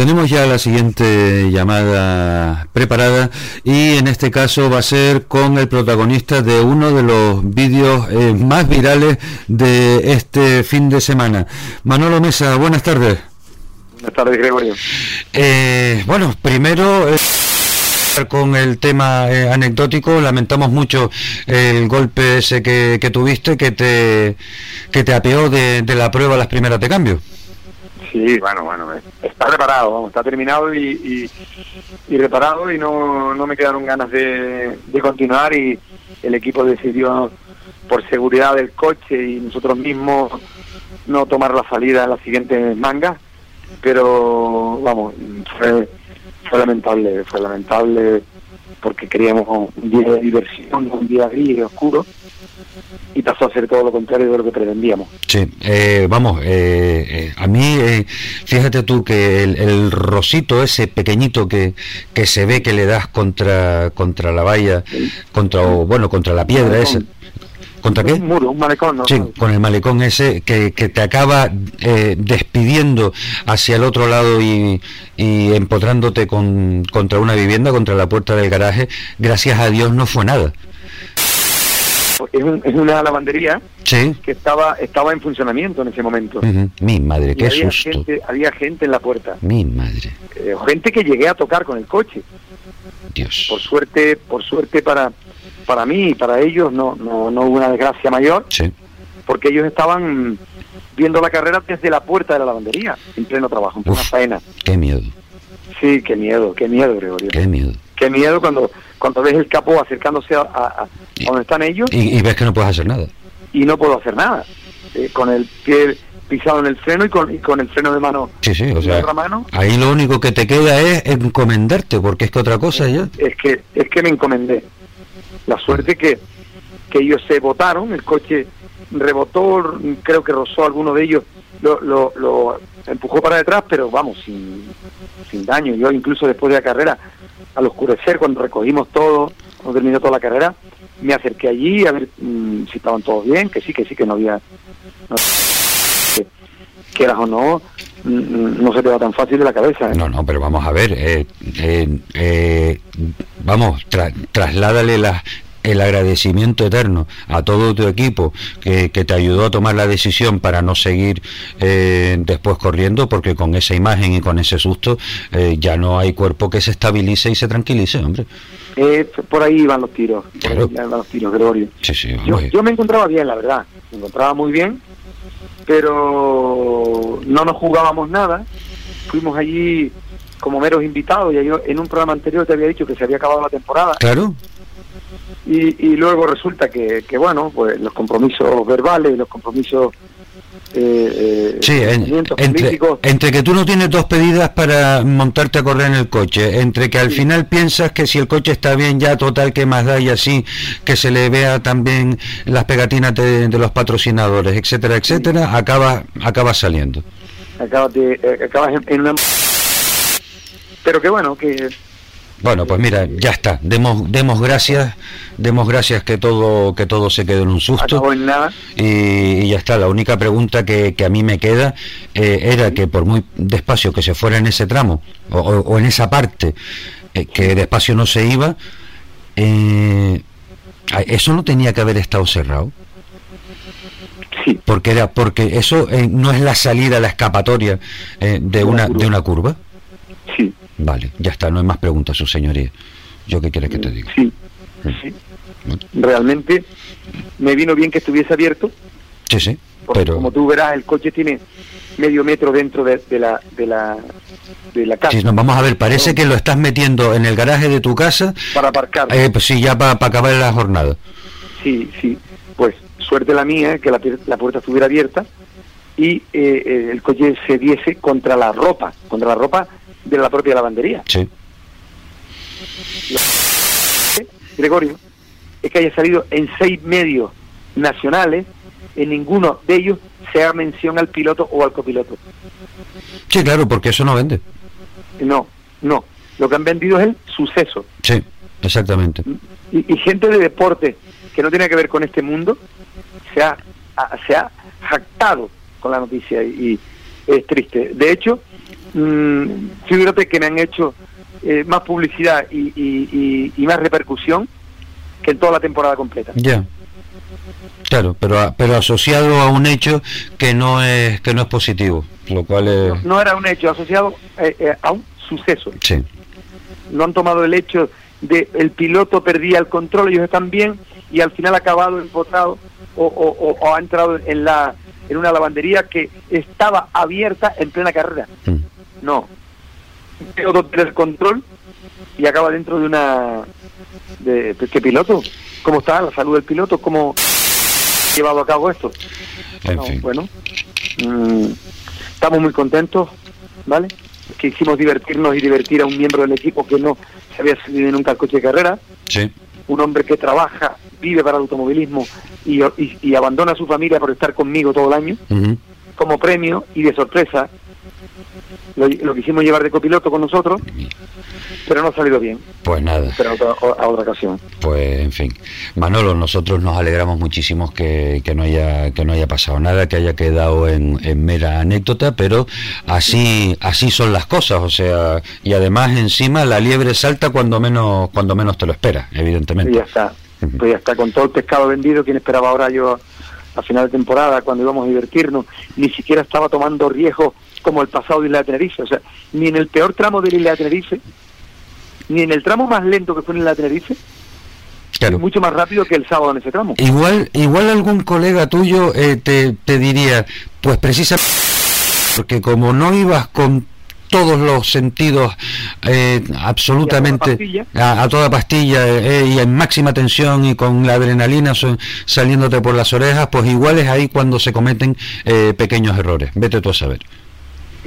Tenemos ya la siguiente llamada preparada y en este caso va a ser con el protagonista de uno de los vídeos eh, más virales de este fin de semana. Manolo Mesa, buenas tardes. Buenas tardes, Gregorio. Eh, bueno, primero... Eh, con el tema anecdótico, lamentamos mucho el golpe ese que, tuviste que te, que te apeó de, de la prueba las primeras de cambio. Sí, bueno, bueno, está reparado, vamos, está terminado y, reparado y no, no me quedaron ganas de, continuar y el equipo decidió por seguridad del coche y nosotros mismos no tomar la salida en las siguientes mangas, pero vamos, fue, fue lamentable, fue lamentable porque queríamos un día de diversión, un día gris y oscuro, y pasó a ser todo lo contrario de lo que pretendíamos. Sí, eh, vamos, eh, eh, a mí, fíjate tú que el, rosito ese pequeñito que, que se ve que le das contra contra la valla, contra bueno, contra la piedra esa. ¿Contra qué? Un muro, un malecón. ¿no? Sí, con el malecón ese que, que te acaba despidiendo hacia el otro lado y, y empotrándote con, contra una vivienda, contra la puerta del garaje. Gracias a Dios no fue nada es, una lavandería que estaba estaba en funcionamiento en ese momento. Mi madre, qué había susto. Gente, había gente en la puerta. Mi madre. Eh, gente que llegué a tocar con el coche. Dios. Por suerte, por suerte para para mí y para ellos no, no, no hubo una desgracia mayor. Sí. Porque ellos estaban viendo la carrera desde la puerta de la lavandería, en pleno trabajo, en plena faena. Qué miedo. Sí, qué miedo, qué miedo, Gregorio. Qué miedo. Qué miedo cuando cuando ves el capó acercándose a, donde están ellos. Y, ves que no puedes hacer nada. Y no puedo hacer nada. Eh, con el pie pisado en el freno y con, y con el freno de mano. Sí, sí, o sea, ahí lo único que te queda es encomendarte, porque es que otra cosa ya. Es que, es que me encomendé. La suerte que, que ellos se botaron, el coche rebotó, creo que rozó a alguno de ellos, lo, lo, lo empujó para detrás, pero vamos, sin, sin daño. Yo incluso después de la carrera al oscurecer, cuando recogimos todo, cuando terminó toda la carrera, me acerqué allí a ver mm, si estaban todos bien, que sí, que sí, que no había... que, quieras o no, mm, no se te va tan fácil de la cabeza. ¿eh? No, no, pero vamos a ver, eh, eh, vamos, trasládale las el agradecimiento eterno a todo tu equipo que, te ayudó a tomar la decisión para no seguir eh, después corriendo, porque con esa imagen y con ese susto eh, ya no hay cuerpo que se estabilice y se tranquilice, hombre. Eh, por ahí van los tiros, van los tiros, Gregorio. yo, me encontraba bien, la verdad, me encontraba muy bien, pero no nos jugábamos nada, fuimos allí como meros invitados, y yo en un programa anterior te había dicho que se había acabado la temporada. Claro y, luego resulta que, que, bueno, pues los compromisos verbales, los compromisos eh, eh sí, entre, entre, que tú no tienes dos pedidas para montarte a correr en el coche, entre que al final piensas que si el coche está bien ya total que más da y así que se le vea también las pegatinas de, los patrocinadores, etcétera, etcétera, acaba acaba saliendo. Acabas, eh, acabas en una... Pero que bueno, que bueno, pues mira, ya está. Demos, demos gracias, demos gracias que todo, que todo se quedó en un susto. Y, ya está. La única pregunta que, que a mí me queda eh, era que por muy despacio que se fuera en ese tramo o, en esa parte, eh, que despacio no se iba, eh, eso no tenía que haber estado cerrado. Sí. Porque era, porque eso no es la salida, la escapatoria de una, de una curva. Vale, ya está, no hay más preguntas, su señoría. ¿Yo qué quiere que te diga? Sí, sí. Realmente me vino bien que estuviese abierto. Sí, sí. pero... como tú verás, el coche tiene medio metro dentro de, la de la de la casa. Sí, no, vamos a ver, parece que lo estás metiendo en el garaje de tu casa. Para aparcar. Eh, pues sí, ya para acabar la jornada. Sí, sí. Pues suerte la mía, que la, la puerta estuviera abierta y eh, eh, el coche se diese contra la ropa, contra la ropa de la propia lavandería. Sí. Gregorio, es que haya salido en seis medios nacionales, en ninguno de ellos se haga mención al piloto o al copiloto. Sí, claro, porque eso no vende. No, no. Lo que han vendido es el suceso. Sí, exactamente. Y, gente de deporte que no tiene que ver con este mundo se ha, se ha jactado con la noticia y es triste. De hecho, mm, fíjate que me han hecho eh, más publicidad y, más repercusión que en toda la temporada completa. Ya. Claro, pero pero asociado a un hecho que no es que no es positivo, lo cual es... no, era un hecho asociado eh, eh, a un suceso. Sí. No han tomado el hecho de el piloto perdía el control, ellos están bien y al final ha acabado empotrado o, o, ha entrado en la en una lavandería que estaba abierta en plena carrera. Mm. No. Pierde el control y acaba dentro de una de, ¿qué piloto? ¿Cómo está la salud del piloto? ¿Cómo ha llevado a cabo esto? Bueno, mm, estamos muy contentos, ¿vale? Quisimos divertirnos y divertir a un miembro del equipo que no se había subido nunca al coche de carrera. Sí. Un hombre que trabaja, vive para el automovilismo y, y, abandona a su familia por estar conmigo todo el año. Como premio y de sorpresa, lo, quisimos llevar de copiloto con nosotros, pero no ha salido bien. Pues nada. Pero a otra, ocasión. Pues en fin. Manolo, nosotros nos alegramos muchísimo que, no haya que no haya pasado nada, que haya quedado en, mera anécdota, pero así así son las cosas, o sea, y además encima la liebre salta cuando menos cuando menos te lo esperas, evidentemente. Y ya está. Pues ya está con todo el pescado vendido, quien esperaba ahora yo a final de temporada cuando íbamos a divertirnos, ni siquiera estaba tomando riesgo como el pasado de Isla de Tenerife. O sea, ni en el peor tramo de Isla de Tenerife, ni en el tramo más lento que fue en Isla de Tenerife, Claro. mucho más rápido que el sábado en ese tramo. Igual, igual algún colega tuyo eh, te, te diría, pues precisamente porque como no ibas con todos los sentidos eh, absolutamente a toda pastilla, eh, y en máxima tensión y con la adrenalina saliéndote por las orejas, pues igual es ahí cuando se cometen pequeños errores. Vete tú a saber.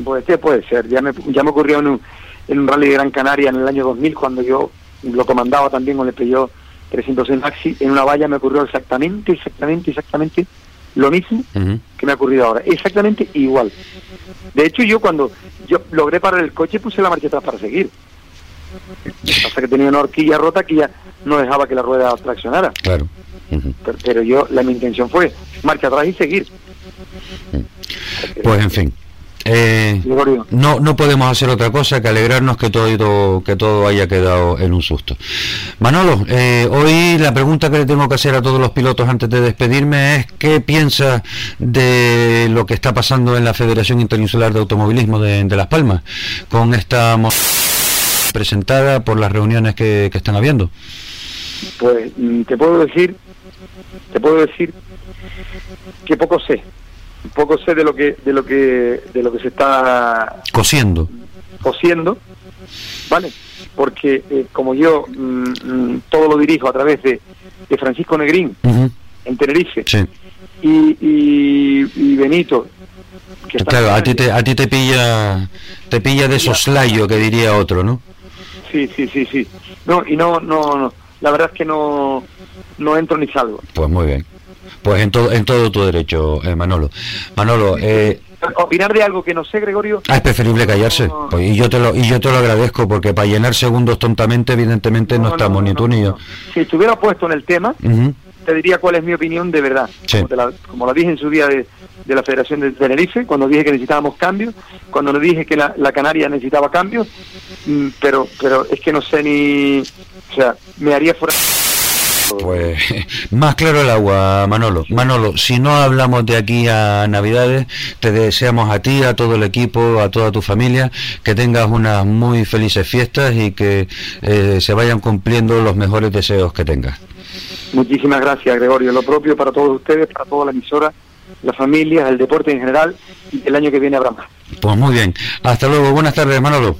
Pues sí, puede ser. Ya me, ya me ocurrió en un, en un rally de Gran Canaria en el año 2000, cuando yo lo comandaba también con el Peugeot 306 Maxi, en una valla me ocurrió exactamente, exactamente, exactamente lo mismo que me ha ocurrido ahora. Exactamente igual. De hecho, yo cuando yo logré parar el coche puse la marcha atrás para seguir. Hasta que tenía una horquilla rota que ya no dejaba que la rueda traccionara. Claro. pero, yo, la mi intención fue marcha atrás y seguir. Pues en fin, eh, no, no podemos hacer otra cosa que alegrarnos que todo, que todo haya quedado en un susto. Manolo, eh, hoy la pregunta que le tengo que hacer a todos los pilotos antes de despedirme es ¿qué piensa de lo que está pasando en la Federación Interinsular de Automovilismo de, Las Palmas con esta presentada por las reuniones que, que están habiendo? Pues mm, te puedo decir, te puedo decir que poco sé poco sé de lo que de lo que de lo que se está cosiendo. cosiendo vale porque eh, como yo mm, mm, todo lo dirijo a través de, de Francisco Negrín en Tenerife y, y, Benito claro a ti te a ti te pilla te pilla de soslayo que diría otro no sí sí sí sí. No y no no, no. La verdad es que no no entro ni salgo. Pues muy bien pues en todo, en todo tu derecho, eh, Manolo. Manolo, eh, opinar de algo que no sé, Gregorio. Ah, es preferible callarse. Pues, y yo te lo y yo te lo agradezco porque para llenar segundos tontamente, evidentemente no, estamos ni tú ni yo. Si estuviera puesto en el tema, te diría cuál es mi opinión de verdad. Como, la, como dije en su día de, de, la Federación de Tenerife, cuando dije que necesitábamos cambios, cuando le dije que la, la Canaria necesitaba cambios, mm, pero pero es que no sé ni, o sea, me haría fuera pues más claro el agua, Manolo. Manolo, si no hablamos de aquí a Navidades, te deseamos a ti, a todo el equipo, a toda tu familia, que tengas unas muy felices fiestas y que eh, se vayan cumpliendo los mejores deseos que tengas. Muchísimas gracias, Gregorio. Lo propio para todos ustedes, para toda la emisora, las familias, el deporte en general y el año que viene habrá más. Pues muy bien. Hasta luego. Buenas tardes, Manolo.